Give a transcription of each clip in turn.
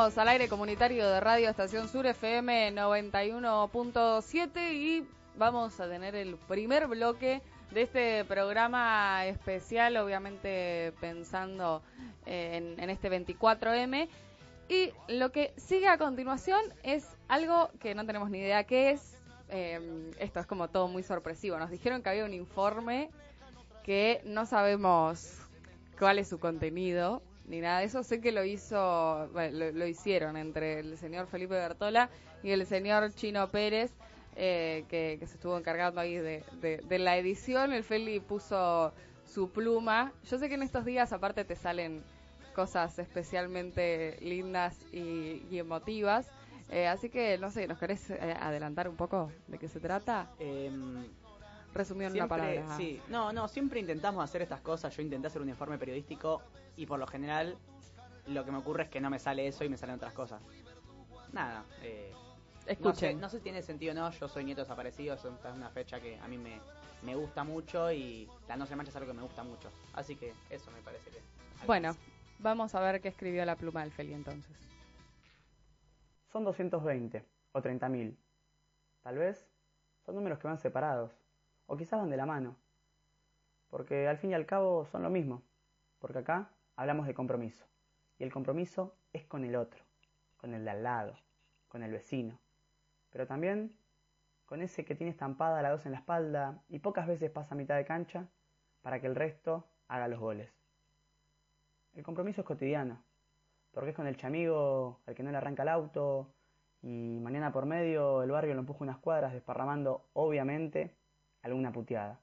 Al aire comunitario de Radio Estación Sur FM 91.7 y vamos a tener el primer bloque de este programa especial, obviamente pensando eh, en, este 24M. Y lo que sigue a continuación es algo que no tenemos ni idea qué es. Eh, esto es como todo muy sorpresivo. Nos dijeron que había un informe que no sabemos cuál es su contenido ni nada de eso. Sé que lo hizo, lo, hicieron entre el señor Felipe Bertola y el señor Chino Pérez, eh, que, se estuvo encargando ahí de, la edición. El Feli puso su pluma. Yo sé que en estos días aparte te salen cosas especialmente lindas y, emotivas. Eh, así que, no sé, ¿nos querés eh, adelantar un poco de qué se trata? Eh, Resumido en una palabra. Sí, no, no, siempre intentamos hacer estas cosas. Yo intenté hacer un informe periodístico y por lo general lo que me ocurre es que no me sale eso y me salen otras cosas. Nada, eh, Escuchen. No sé, si tiene sentido o no, yo soy nieto desaparecido, es una fecha que a mí me, me gusta mucho y la no se mancha es algo que me gusta mucho. Así que eso me parece que... Bueno, vamos a ver qué escribió la pluma del Feli entonces. Son 220 o 30.000. Tal vez son números que van separados o quizás van de la mano. Porque al fin y al cabo son lo mismo. Porque acá hablamos de compromiso. Y el compromiso es con el otro, con el de al lado, con el vecino. Pero también con ese que tiene estampada la dos en la espalda y pocas veces pasa a mitad de cancha para que el resto haga los goles. El compromiso es cotidiano, porque es con el chamigo al que no le arranca el auto y mañana por medio el barrio lo empuja unas cuadras desparramando, obviamente, alguna puteada.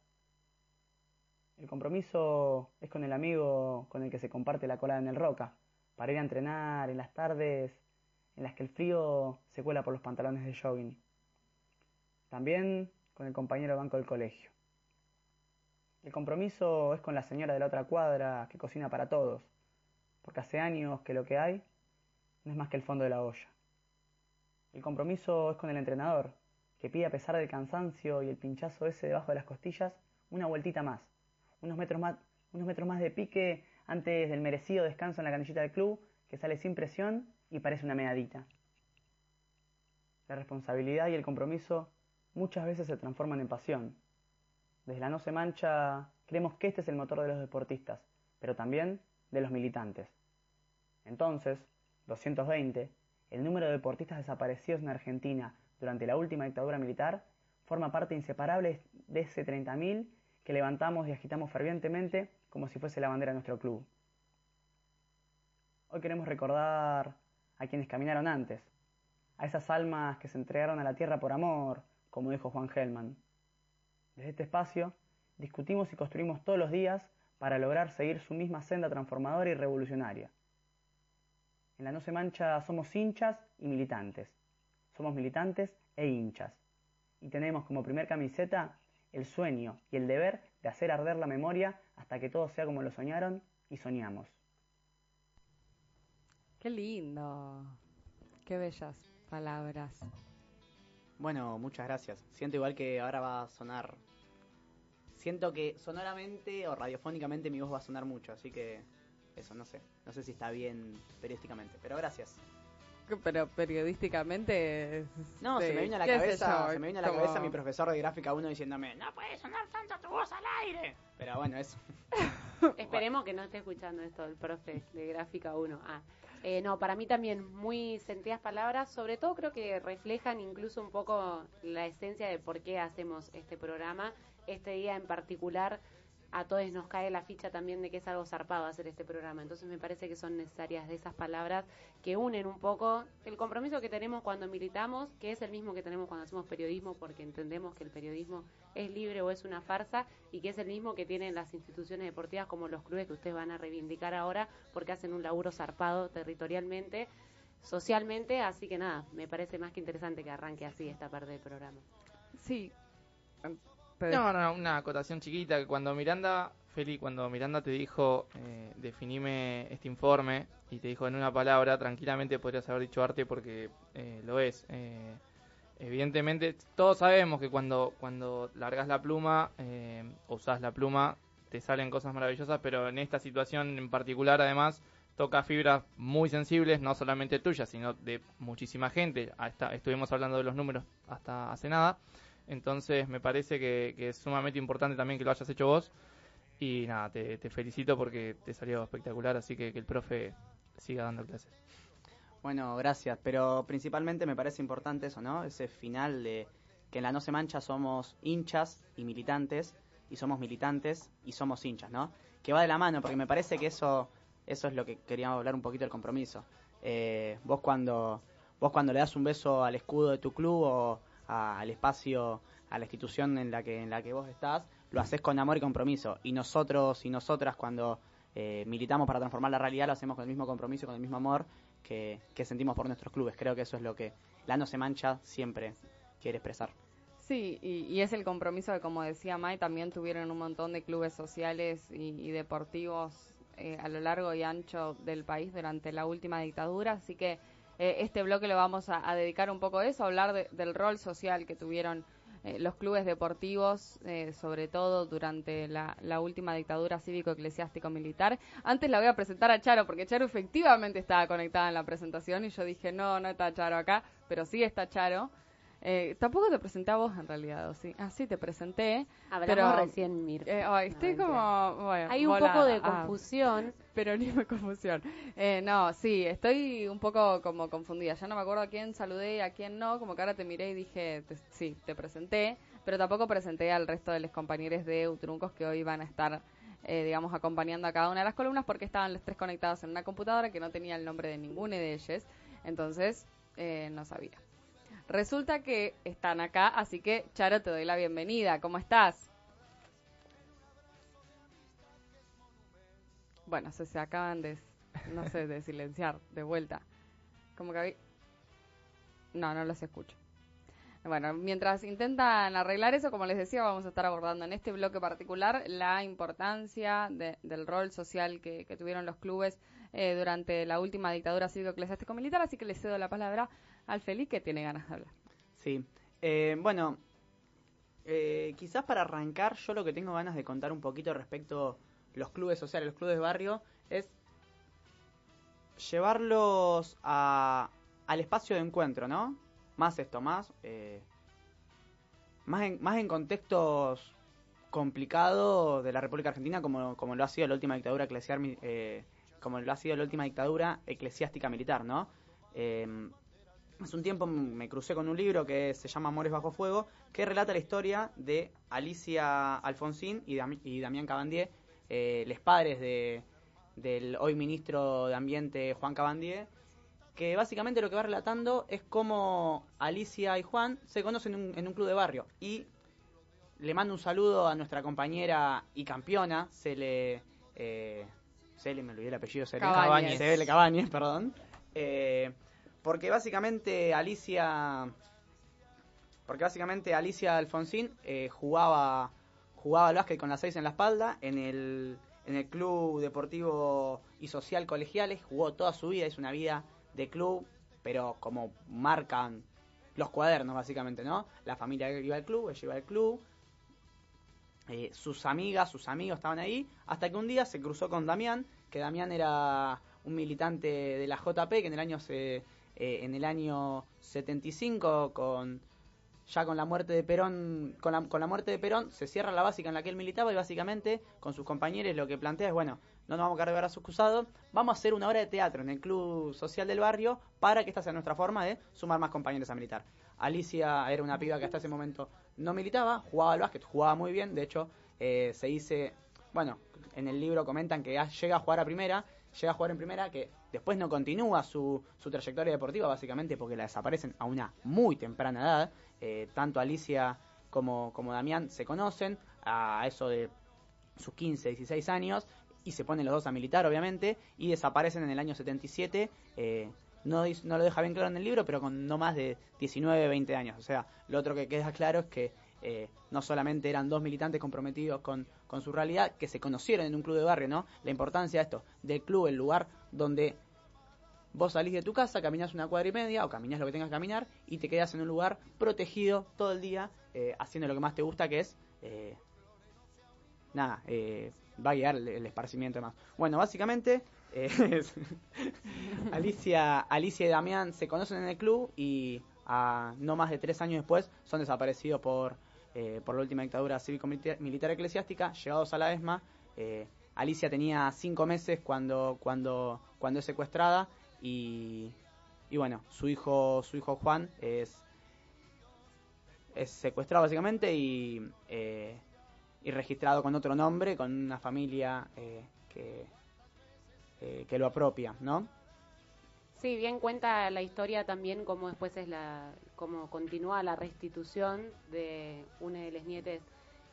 El compromiso es con el amigo con el que se comparte la cola en el roca, para ir a entrenar en las tardes en las que el frío se cuela por los pantalones de jogging. También con el compañero banco del colegio. El compromiso es con la señora de la otra cuadra que cocina para todos, porque hace años que lo que hay no es más que el fondo de la olla. El compromiso es con el entrenador, que pide a pesar del cansancio y el pinchazo ese debajo de las costillas una vueltita más, unos metros más, unos metros más de pique antes del merecido descanso en la canillita del club, que sale sin presión y parece una medadita. La responsabilidad y el compromiso muchas veces se transforman en pasión. Desde la no se mancha creemos que este es el motor de los deportistas, pero también de los militantes. Entonces, 220, el número de deportistas desaparecidos en Argentina durante la última dictadura militar, forma parte inseparable de ese 30.000 que levantamos y agitamos fervientemente como si fuese la bandera de nuestro club. Hoy queremos recordar a quienes caminaron antes, a esas almas que se entregaron a la tierra por amor, como dijo Juan Gelman. Desde este espacio discutimos y construimos todos los días para lograr seguir su misma senda transformadora y revolucionaria. En la No se mancha somos hinchas y militantes. Somos militantes e hinchas. Y tenemos como primer camiseta el sueño y el deber de hacer arder la memoria hasta que todo sea como lo soñaron y soñamos. Qué lindo. Qué bellas palabras. Bueno, muchas gracias. Siento igual que ahora va a sonar. Siento que sonoramente o radiofónicamente mi voz va a sonar mucho, así que eso, no sé. No sé si está bien periodísticamente, pero gracias pero periodísticamente. No, se me vino a la cabeza, se me vino a la cabeza mi profesor de gráfica 1 diciéndome, no puede sonar tanto tu voz al aire. Pero bueno, eso. Esperemos que no esté escuchando esto el profe de gráfica 1. Ah, eh, no, para mí también muy sentidas palabras, sobre todo creo que reflejan incluso un poco la esencia de por qué hacemos este programa. Este día en particular a todos nos cae la ficha también de que es algo zarpado hacer este programa. Entonces me parece que son necesarias de esas palabras que unen un poco el compromiso que tenemos cuando militamos, que es el mismo que tenemos cuando hacemos periodismo, porque entendemos que el periodismo es libre o es una farsa, y que es el mismo que tienen las instituciones deportivas como los clubes que ustedes van a reivindicar ahora, porque hacen un laburo zarpado territorialmente, socialmente, así que nada, me parece más que interesante que arranque así esta parte del programa. Sí, no, no, una acotación chiquita, que cuando Miranda, Feli, cuando Miranda te dijo, eh, definime este informe, y te dijo en una palabra, tranquilamente podrías haber dicho arte porque eh, lo es. Eh, evidentemente, todos sabemos que cuando, cuando largas la pluma, eh, usas la pluma, te salen cosas maravillosas, pero en esta situación en particular, además, toca fibras muy sensibles, no solamente tuyas, sino de muchísima gente. Hasta, estuvimos hablando de los números hasta hace nada. Entonces me parece que, es sumamente importante también que lo hayas hecho vos. Y nada, te, felicito porque te salió espectacular, así que que el profe siga dando clases. Bueno, gracias, pero principalmente me parece importante eso, ¿no? Ese final de que en la No se mancha somos hinchas y militantes, y somos militantes y somos hinchas, ¿no? Que va de la mano, porque me parece que eso, eso es lo que queríamos hablar un poquito del compromiso. Eh, vos cuando vos cuando le das un beso al escudo de tu club o al espacio, a la institución en la que, en la que vos estás, lo haces con amor y compromiso. Y nosotros y nosotras cuando eh, militamos para transformar la realidad lo hacemos con el mismo compromiso, con el mismo amor que, sentimos por nuestros clubes. Creo que eso es lo que la No Se Mancha siempre quiere expresar. Sí, y, es el compromiso que, como decía May, también tuvieron un montón de clubes sociales y, deportivos eh, a lo largo y ancho del país durante la última dictadura. Así que eh, este bloque lo vamos a, dedicar un poco a eso, a hablar del rol social que tuvieron eh, los clubes deportivos, eh, sobre todo durante la, última dictadura cívico-eclesiástico-militar. Antes la voy a presentar a Charo, porque Charo efectivamente estaba conectada en la presentación y yo dije, no, no está Charo acá, pero sí está Charo. Eh, tampoco te presenté a vos en realidad, sí? Ah, sí, te presenté. Hablamos pero, recién, Mir. Eh, estoy como. Bueno, Hay un poco de ah, confusión. pero ni me confusión. Eh, no, sí, estoy un poco como confundida. Ya no me acuerdo a quién saludé y a quién no. Como que ahora te miré y dije, sí, te presenté. Pero tampoco presenté al resto de los compañeros de Utruncos que hoy van a estar. Eh, digamos, acompañando a cada una de las columnas porque estaban los tres conectados en una computadora que no tenía el nombre de ninguno de ellos. Entonces, eh, no sabía. Resulta que están acá, así que Charo, te doy la bienvenida. ¿Cómo estás? Bueno, se, se acaban de, no sé, de silenciar de vuelta. Como que No, no los escucho. Bueno, mientras intentan arreglar eso, como les decía, vamos a estar abordando en este bloque particular la importancia del rol social que, tuvieron los clubes eh, durante la última dictadura cívico-eclesiástico-militar, así que les cedo la palabra al Feliz que tiene ganas de hablar. Sí, eh, bueno, eh, quizás para arrancar yo lo que tengo ganas de contar un poquito respecto a los clubes sociales, los clubes de barrio, es llevarlos a, al espacio de encuentro, ¿no? Más esto, más, eh, más, en, más en contextos complicados de la República Argentina como, como lo ha sido la última dictadura eclesiástica, como lo ha sido la última dictadura eclesiástica militar, ¿no? Hace un tiempo me crucé con un libro que se llama Amores bajo fuego, que relata la historia de Alicia Alfonsín y, Damián Cabandier, eh, los padres de, del hoy ministro de Ambiente Juan Cabandier, que básicamente lo que va relatando es cómo Alicia y Juan se conocen en un, club de barrio. Y le mando un saludo a nuestra compañera y campeona, se le... Eh, se le, me olvidé el apellido, se le Cabañez, perdón. Eh, porque básicamente Alicia. Porque básicamente Alicia Alfonsín eh, jugaba, jugaba al básquet con las seis en la espalda en el, en el Club Deportivo y Social Colegiales. Jugó toda su vida, es una vida de club, pero como marcan los cuadernos, básicamente, ¿no? La familia iba al club, ella iba al club. Eh, sus amigas, sus amigos estaban ahí, hasta que un día se cruzó con Damián, que Damián era un militante de la JP, que en el año se, eh, en el año 75 con ya con la muerte de Perón con la, con la muerte de Perón se cierra la básica en la que él militaba y básicamente con sus compañeros lo que plantea es bueno no nos vamos a cargar a sus acusados vamos a hacer una hora de teatro en el club social del barrio para que esta sea nuestra forma de sumar más compañeros a militar. Alicia era una piba que hasta ese momento no militaba jugaba al básquet jugaba muy bien de hecho eh, se dice bueno, en el libro comentan que llega a jugar a primera, llega a jugar en primera, que después no continúa su, su trayectoria deportiva, básicamente porque la desaparecen a una muy temprana edad. Eh, tanto Alicia como, como Damián se conocen a eso de sus 15, 16 años y se ponen los dos a militar, obviamente, y desaparecen en el año 77. Eh, no, no lo deja bien claro en el libro, pero con no más de 19, 20 años. O sea, lo otro que queda claro es que eh, no solamente eran dos militantes comprometidos con, con, su realidad, que se conocieron en un club de barrio, ¿no? La importancia de esto, del club, el lugar donde vos salís de tu casa, caminas una cuadra y media, o caminas lo que tengas que caminar, y te quedas en un lugar protegido todo el día, eh, haciendo lo que más te gusta, que es, eh, nada, va a guiar el, esparcimiento más. Bueno, básicamente, Alicia, Alicia y Damián se conocen en el club y a no más de tres años después son desaparecidos por eh, por la última dictadura cívico-militar eclesiástica, llegados a la ESMA. Eh, Alicia tenía cinco meses cuando, cuando, cuando es secuestrada y, y bueno, su hijo, su hijo Juan es, es secuestrado básicamente y, eh, y registrado con otro nombre, con una familia que, que lo apropia, ¿no? Sí, bien cuenta la historia también cómo después es la, cómo continúa la restitución de una de las nietes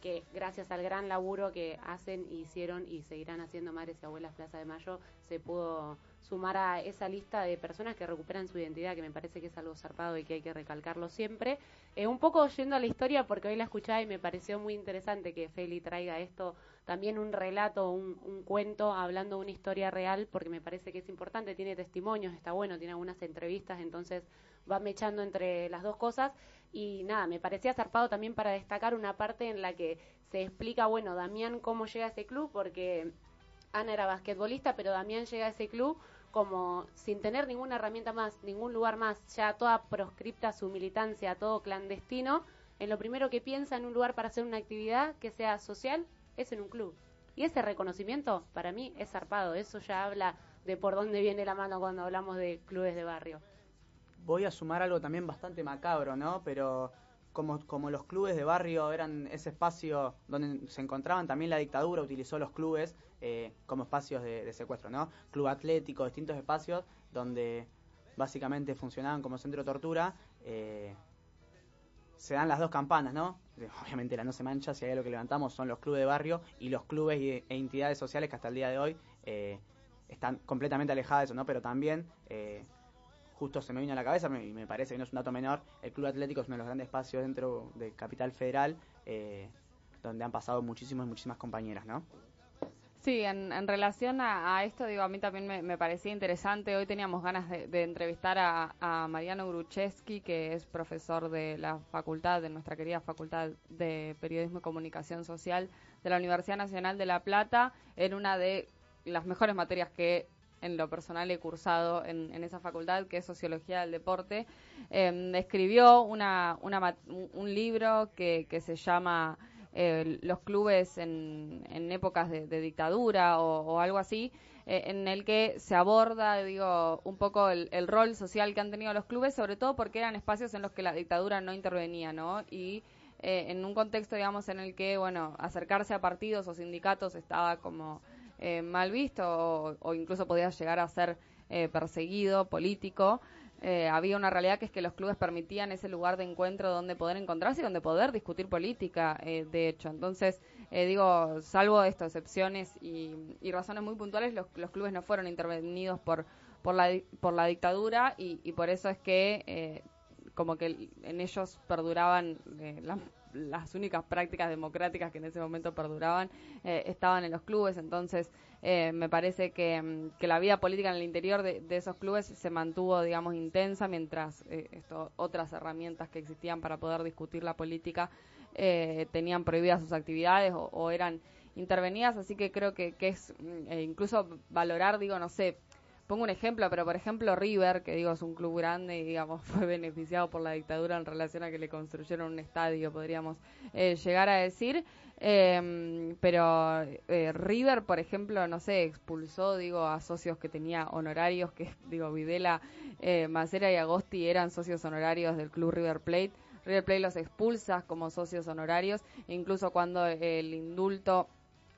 que gracias al gran laburo que hacen, hicieron y seguirán haciendo Madres y Abuelas Plaza de Mayo, se pudo sumar a esa lista de personas que recuperan su identidad, que me parece que es algo zarpado y que hay que recalcarlo siempre. Eh, un poco oyendo a la historia, porque hoy la escuchaba y me pareció muy interesante que Feli traiga esto, también un relato, un, un cuento, hablando de una historia real, porque me parece que es importante, tiene testimonios, está bueno, tiene algunas entrevistas, entonces va mechando entre las dos cosas. Y nada, me parecía zarpado también para destacar una parte en la que se explica, bueno, Damián cómo llega a ese club, porque Ana era basquetbolista, pero Damián llega a ese club como sin tener ninguna herramienta más, ningún lugar más, ya toda proscripta su militancia, todo clandestino, en lo primero que piensa en un lugar para hacer una actividad que sea social es en un club. Y ese reconocimiento para mí es zarpado, eso ya habla de por dónde viene la mano cuando hablamos de clubes de barrio voy a sumar algo también bastante macabro, ¿no? Pero como, como los clubes de barrio eran ese espacio donde se encontraban también la dictadura, utilizó los clubes eh, como espacios de, secuestro, ¿no? Club atlético, distintos espacios donde básicamente funcionaban como centro de tortura. Eh, se dan las dos campanas, ¿no? Obviamente la no se mancha, si hay algo que levantamos son los clubes de barrio y los clubes e entidades sociales que hasta el día de hoy eh, están completamente alejadas de eso, ¿no? Pero también justo se me vino a la cabeza y me parece que no es un dato menor, el Club Atlético es uno de los grandes espacios dentro de Capital Federal eh, donde han pasado muchísimas, muchísimas compañeras, ¿no? Sí, en, relación a, esto, digo, a mí también me, parecía interesante. Hoy teníamos ganas de, entrevistar a, Mariano Grucheski, que es profesor de la facultad, de nuestra querida Facultad de Periodismo y Comunicación Social de la Universidad Nacional de La Plata, en una de las mejores materias que en lo personal he cursado en, esa facultad, que es Sociología del Deporte, em, escribió una, un libro que, que se llama eh, Los clubes en, en épocas de, dictadura o, algo así, eh, en el que se aborda, digo, un poco el, rol social que han tenido los clubes, sobre todo porque eran espacios en los que la dictadura no intervenía, ¿no? Y eh, en un contexto, digamos, en el que, bueno, acercarse a partidos o sindicatos estaba como eh, mal visto o, incluso podía llegar a ser eh, perseguido político. Eh, había una realidad que es que los clubes permitían ese lugar de encuentro donde poder encontrarse y donde poder discutir política, de hecho. Entonces, digo, salvo estas excepciones y, razones muy puntuales, los, clubes no fueron intervenidos por, por, la, por la dictadura y, y por eso es que como que en ellos perduraban la las únicas prácticas democráticas que en ese momento perduraban eh, estaban en los clubes, entonces eh, me parece que, mm, que, la vida política en el interior de, esos clubes se mantuvo, digamos, intensa, mientras eh, otras herramientas que existían para poder discutir la política tenían prohibidas sus actividades o, eran intervenidas, así que creo que, que es mm, incluso valorar, digo, no sé, Pongo un ejemplo, pero por ejemplo River, que digo es un club grande y digamos fue beneficiado por la dictadura en relación a que le construyeron un estadio, podríamos eh, llegar a decir. Em, pero eh, River, por ejemplo, no sé, expulsó, digo, a socios que tenía honorarios, que digo, Videla, eh, Macera y Agosti eran socios honorarios del club River Plate. River Plate los expulsa como socios honorarios, incluso cuando el indulto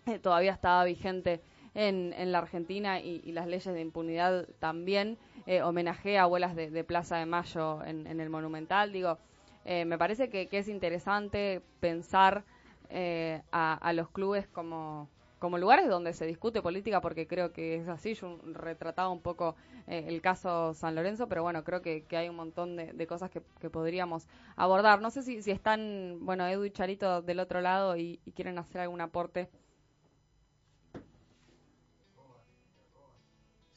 eh, todavía estaba vigente en, en la Argentina y, las leyes de impunidad también. Eh, a abuelas de, Plaza de Mayo en, el Monumental. Digo, eh, me parece que, es interesante pensar eh, a, los clubes como, como lugares donde se discute política, porque creo que es así. Yo retrataba un poco el caso San Lorenzo, pero bueno, creo que, hay un montón de, cosas que, podríamos abordar. No sé si, si están, bueno, Edu y Charito del otro lado y quieren hacer algún aporte.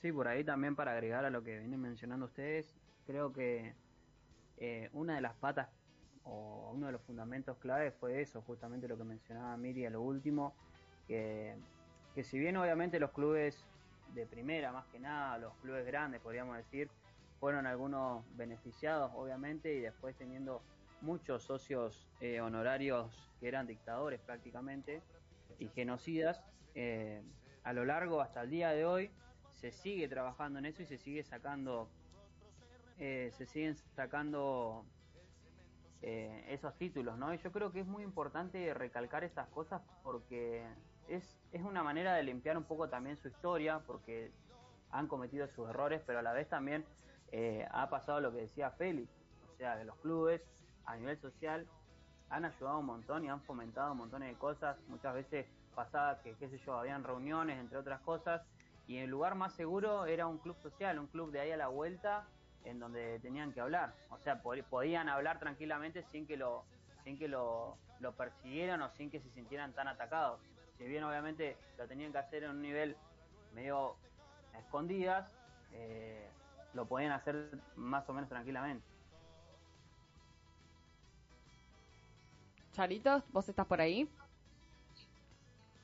Sí, por ahí también para agregar a lo que vienen mencionando ustedes, creo que eh, una de las patas o uno de los fundamentos claves fue eso, justamente lo que mencionaba Miri a lo último, que, que si bien obviamente los clubes de primera, más que nada, los clubes grandes, podríamos decir, fueron algunos beneficiados, obviamente, y después teniendo muchos socios eh, honorarios que eran dictadores prácticamente y genocidas, eh, a lo largo hasta el día de hoy se sigue trabajando en eso y se sigue sacando, eh, se siguen sacando eh, esos títulos, ¿no? Y yo creo que es muy importante recalcar esas cosas porque es, es una manera de limpiar un poco también su historia, porque han cometido sus errores, pero a la vez también eh, ha pasado lo que decía Félix, o sea, que los clubes a nivel social han ayudado un montón y han fomentado un montón de cosas. Muchas veces pasaba que, qué sé yo, habían reuniones, entre otras cosas, y el lugar más seguro era un club social, un club de ahí a la vuelta, en donde tenían que hablar. O sea, podían hablar tranquilamente sin que lo sin que lo, lo persiguieran o sin que se sintieran tan atacados. Si bien obviamente lo tenían que hacer en un nivel medio escondidas, eh, lo podían hacer más o menos tranquilamente. Charitos, ¿vos estás por ahí?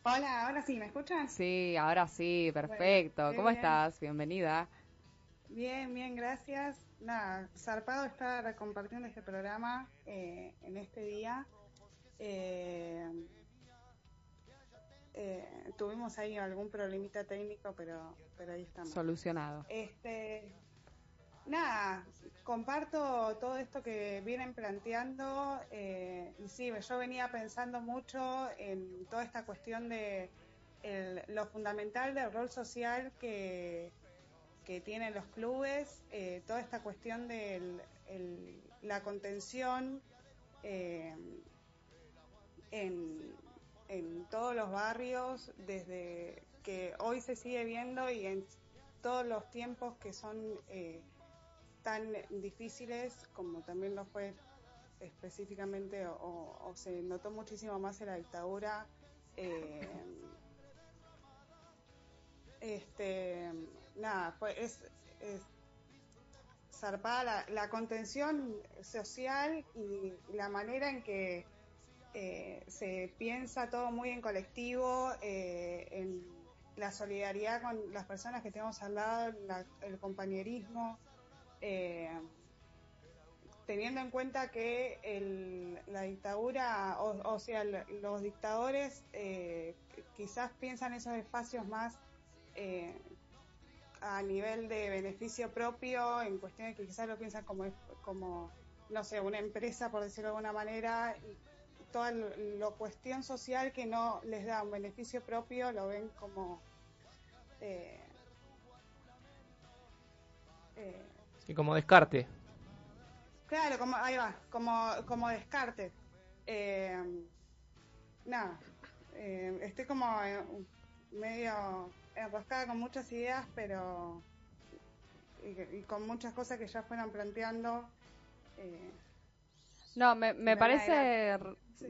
Hola, ahora sí, ¿me escuchan? Sí, ahora sí, perfecto. ¿Cómo estás? Bienvenida. Bien, bien, gracias. Nada, zarpado estar compartiendo este programa eh, en este día. Eh, eh, tuvimos ahí algún problemita técnico, pero, pero ahí estamos. Solucionado. Este, nada, comparto todo esto que vienen planteando eh, y sí, yo venía pensando mucho en toda esta cuestión de lo fundamental del rol social que, que tienen los clubes, eh, toda esta cuestión de la contención eh, en, en todos los barrios, desde que hoy se sigue viendo y en todos los tiempos que son tan difíciles como también lo fue específicamente o, se notó muchísimo más en la dictadura. Eh, este, nada, fue, es, zarpada la, contención social y la manera en que eh, se piensa todo muy en colectivo, eh, en la solidaridad con las personas que tenemos al lado, el compañerismo. Eh, teniendo en cuenta que la dictadura, o, sea, los dictadores eh, quizás piensan esos espacios más eh, a nivel de beneficio propio, en cuestiones que quizás lo piensan como, como no sé, una empresa, por decirlo de alguna manera, y toda la cuestión social que no les da un beneficio propio lo ven como... Eh, y como descarte. Claro, como, ahí va, como, como descarte. Eh, nada, eh, estoy como eh, medio enroscada con muchas ideas, pero. Y, con muchas cosas que ya fueron planteando. Eh, no, me, me parece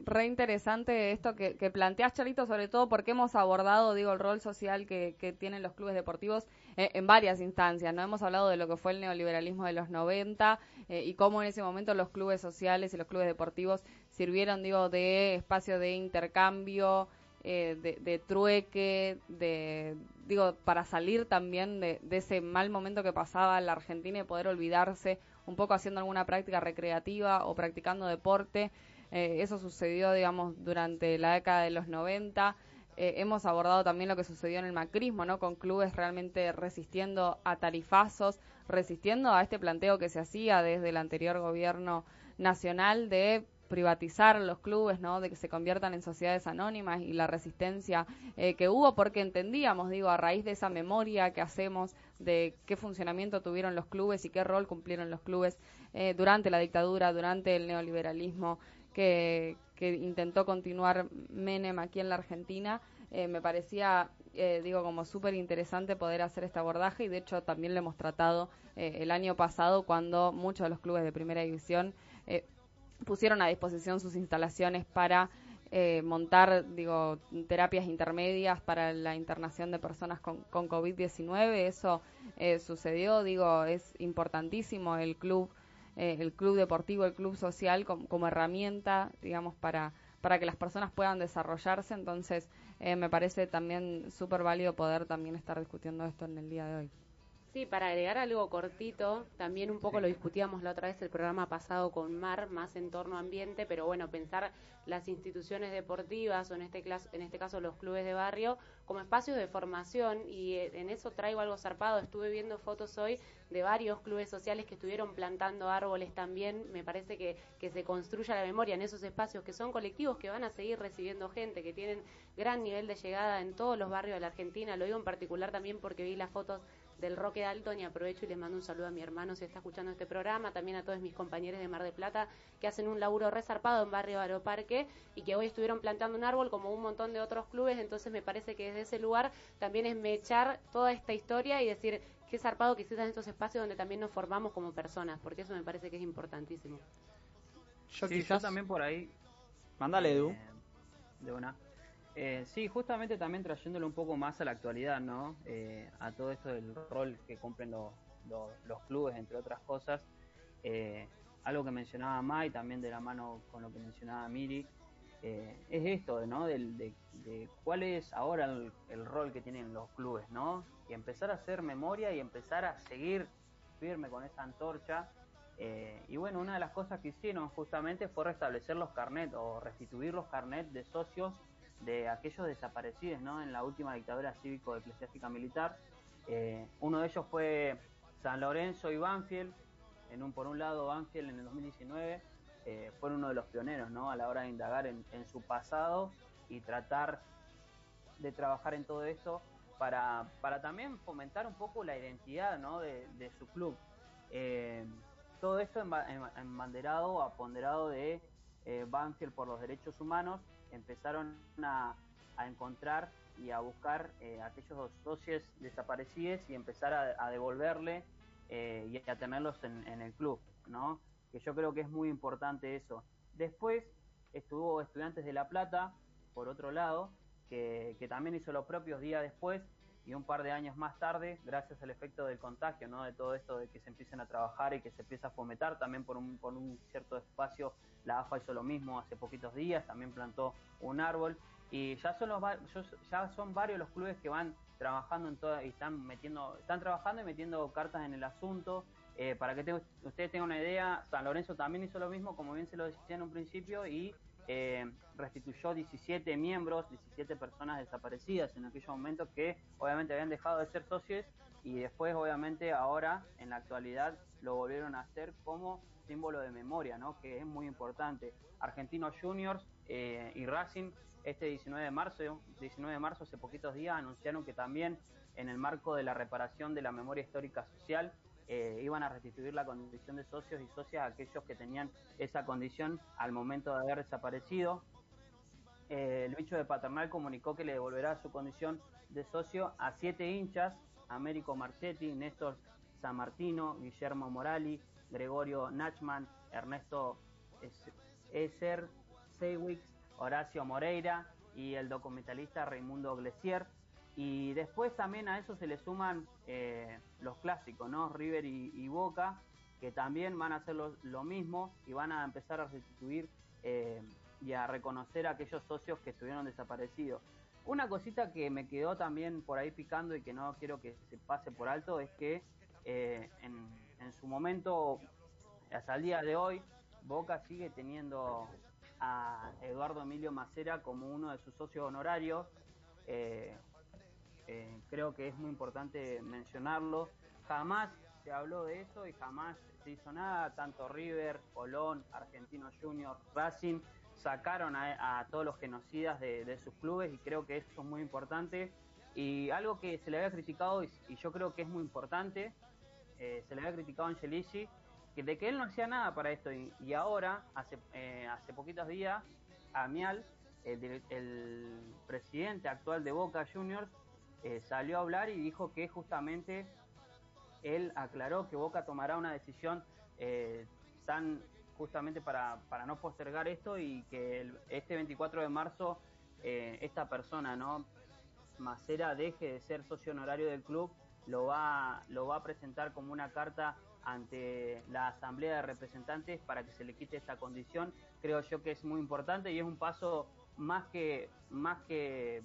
re interesante esto que, que planteas, Charito, sobre todo porque hemos abordado, digo, el rol social que, que tienen los clubes deportivos eh, en varias instancias, ¿no? Hemos hablado de lo que fue el neoliberalismo de los 90 eh, y cómo en ese momento los clubes sociales y los clubes deportivos sirvieron, digo, de espacio de intercambio, eh, de, de, trueque, de, digo, para salir también de, de ese mal momento que pasaba la Argentina y poder olvidarse un poco haciendo alguna práctica recreativa o practicando deporte. Eso sucedió, digamos, durante la década de los 90. Eh, hemos abordado también lo que sucedió en el macrismo, ¿no? Con clubes realmente resistiendo a tarifazos, resistiendo a este planteo que se hacía desde el anterior gobierno nacional de privatizar los clubes, ¿no? De que se conviertan en sociedades anónimas y la resistencia eh, que hubo porque entendíamos, digo, a raíz de esa memoria que hacemos de qué funcionamiento tuvieron los clubes y qué rol cumplieron los clubes eh, durante la dictadura, durante el neoliberalismo que, que intentó continuar Menem aquí en la Argentina, eh, me parecía, digo, como súper interesante poder hacer este abordaje y de hecho también lo hemos tratado el año pasado cuando muchos de los clubes de primera división pusieron a disposición sus instalaciones para eh, montar, digo, terapias intermedias para la internación de personas con, con COVID-19. Eso eh, sucedió, digo, es importantísimo el club, eh, el club deportivo, el club social como, herramienta, digamos, para, para que las personas puedan desarrollarse. Entonces, me parece también súper válido poder también estar discutiendo esto en el día de hoy. Sí, para agregar algo cortito, también un poco lo discutíamos la otra vez el programa pasado con Mar, más en torno a ambiente, pero bueno, pensar las instituciones deportivas o en este, en este caso los clubes de barrio como espacios de formación y eh, en eso traigo algo zarpado. Estuve viendo fotos hoy de varios clubes sociales que estuvieron plantando árboles también. Me parece que, que se construya la memoria en esos espacios que son colectivos que van a seguir recibiendo gente, que tienen gran nivel de llegada en todos los barrios de la Argentina. Lo digo en particular también porque vi las fotos del Roque de Alto y aprovecho y les mando un saludo a mi hermano si está escuchando este programa, también a todos mis compañeros de Mar de Plata que hacen un laburo resarpado en Barrio Aeroparque y que hoy estuvieron plantando un árbol como un montón de otros clubes, entonces me parece que desde ese lugar también es mechar toda esta historia y decir qué zarpado que existan estos espacios donde también nos formamos como personas, porque eso me parece que es importantísimo. Yo quizás también por ahí. Mándale, Edu. Eh, de una. Eh, sí, justamente también trayéndolo un poco más a la actualidad, ¿no? Eh, a todo esto del rol que cumplen los clubes, entre otras cosas. Eh, algo que mencionaba Mai, también de la mano con lo que mencionaba Miri, es esto, ¿no? De, cuál es ahora el, rol que tienen los clubes, ¿no? Y empezar a hacer memoria y empezar a seguir firme con esa antorcha. y bueno, una de las cosas que hicieron justamente fue restablecer los carnets o restituir los carnets de socios de aquellos desaparecidos ¿no? en la última dictadura cívico-eclesiástica militar. Eh, uno de ellos fue San Lorenzo y Banfield. En un, por un lado, Banfield en el 2019 eh, fue uno de los pioneros ¿no? a la hora de indagar en, su pasado y tratar de trabajar en todo esto para, para también fomentar un poco la identidad ¿no? de, su club. Eh, todo esto embanderado, aponderado de Banfield por los derechos humanos empezaron a, encontrar y a buscar eh, aquellos socios desaparecidos y empezar a, devolverle eh, y a tenerlos en, el club, ¿no? Que yo creo que es muy importante eso. Después estuvo Estudiantes de La Plata, por otro lado, que, también hizo lo propio días después y un par de años más tarde, gracias al efecto del contagio, ¿no? De todo esto de que se empiecen a trabajar y que se empieza a fomentar también por un, por un cierto espacio la AFA hizo lo mismo hace poquitos días, también plantó un árbol y ya son los ya son varios los clubes que van trabajando en todo y están metiendo están trabajando y metiendo cartas en el asunto eh, para que ustedes tengan una idea San Lorenzo también hizo lo mismo como bien se lo decía en un principio y eh, restituyó 17 miembros 17 personas desaparecidas en aquellos momentos que obviamente habían dejado de ser socios y después obviamente ahora en la actualidad lo volvieron a hacer como símbolo de memoria, ¿no? que es muy importante. Argentinos Juniors eh, y Racing este 19 de marzo, 19 de marzo hace poquitos días anunciaron que también en el marco de la reparación de la memoria histórica social eh, iban a restituir la condición de socios y socias a aquellos que tenían esa condición al momento de haber desaparecido. Eh, el bicho de Paternal comunicó que le devolverá su condición de socio a siete hinchas, Américo Marchetti, Néstor San Martino, Guillermo Morali, Gregorio Nachman, Ernesto Esser, Seiwix, Horacio Moreira y el documentalista Raimundo Glesier. Y después también a eso se le suman eh, los clásicos, ¿no? River y, Boca, que también van a hacer lo, mismo y van a empezar a restituir eh, y a reconocer a aquellos socios que estuvieron desaparecidos. Una cosita que me quedó también por ahí picando y que no quiero que se pase por alto es que eh, en, en su momento, hasta el día de hoy, Boca sigue teniendo a Eduardo Emilio Macera como uno de sus socios honorarios. Eh, eh, creo que es muy importante mencionarlo. Jamás se habló de eso y jamás se hizo nada, tanto River, Colón, Argentino Junior, Racing, sacaron a, todos los genocidas de, sus clubes y creo que eso es muy importante. Y algo que se le había criticado y, yo creo que es muy importante, eh, se le había criticado a Angelici, que de que él no hacía nada para esto y, ahora, hace, eh, hace poquitos días, Amial, el, el, presidente actual de Boca Juniors, eh, salió a hablar y dijo que justamente él aclaró que Boca tomará una decisión eh, tan justamente para, para, no postergar esto y que este 24 de marzo eh, esta persona, ¿no? Macera deje de ser socio honorario del club, lo va, lo va a presentar como una carta ante la Asamblea de Representantes para que se le quite esta condición. Creo yo que es muy importante y es un paso más que, más que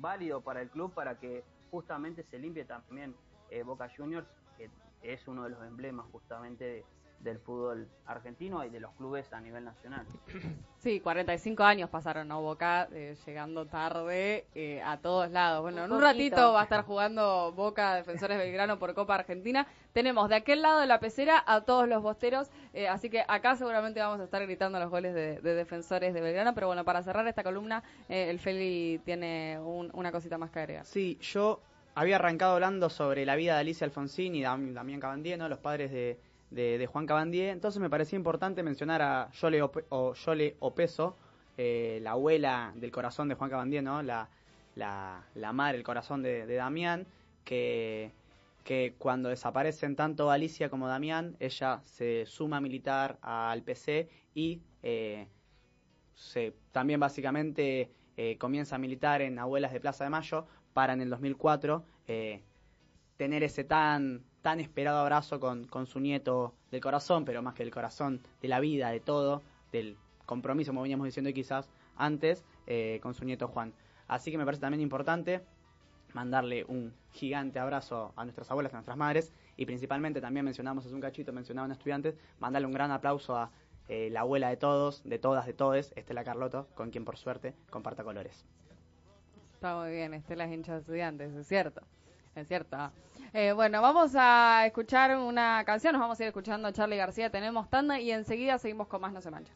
válido para el club para que justamente se limpie también eh, Boca Juniors, que es uno de los emblemas justamente del fútbol argentino y de los clubes a nivel nacional. Sí, 45 años pasaron, ¿no? Boca eh, llegando tarde eh, a todos lados. Bueno, en un ratito va a estar jugando Boca Defensores Belgrano por Copa Argentina. Tenemos de aquel lado de la pecera a todos los bosteros, así que acá seguramente vamos a estar gritando los goles de, Defensores de Belgrano. Pero bueno, para cerrar esta columna, el Feli tiene una cosita más que agregar. Sí, yo había arrancado hablando sobre la vida de Alicia Alfonsín y Damián Cabandier, ¿no? los padres de, Juan Cabandier. Entonces me parecía importante mencionar a Yole, o Yole Opeso, eh, la abuela del corazón de Juan Cabandier, ¿no? la, la, madre, el corazón de, Damián, que, que cuando desaparecen tanto Alicia como Damián, ella se suma militar al PC y eh, se, también básicamente eh, comienza a militar en Abuelas de Plaza de Mayo, para en el 2004 eh, tener ese tan, tan esperado abrazo con, con su nieto del corazón, pero más que del corazón, de la vida, de todo, del compromiso, como veníamos diciendo quizás antes, eh, con su nieto Juan. Así que me parece también importante mandarle un gigante abrazo a nuestras abuelas, a nuestras madres, y principalmente también mencionamos hace un cachito, mencionaban estudiantes, mandarle un gran aplauso a eh, la abuela de todos, de todas, de todes, Estela Carlotto, con quien por suerte comparta colores. Está muy bien, Estela es hincha de estudiantes, es cierto. Es cierto. Eh, bueno, vamos a escuchar una canción, nos vamos a ir escuchando a Charlie García, tenemos tanda y enseguida seguimos con más No se mancha.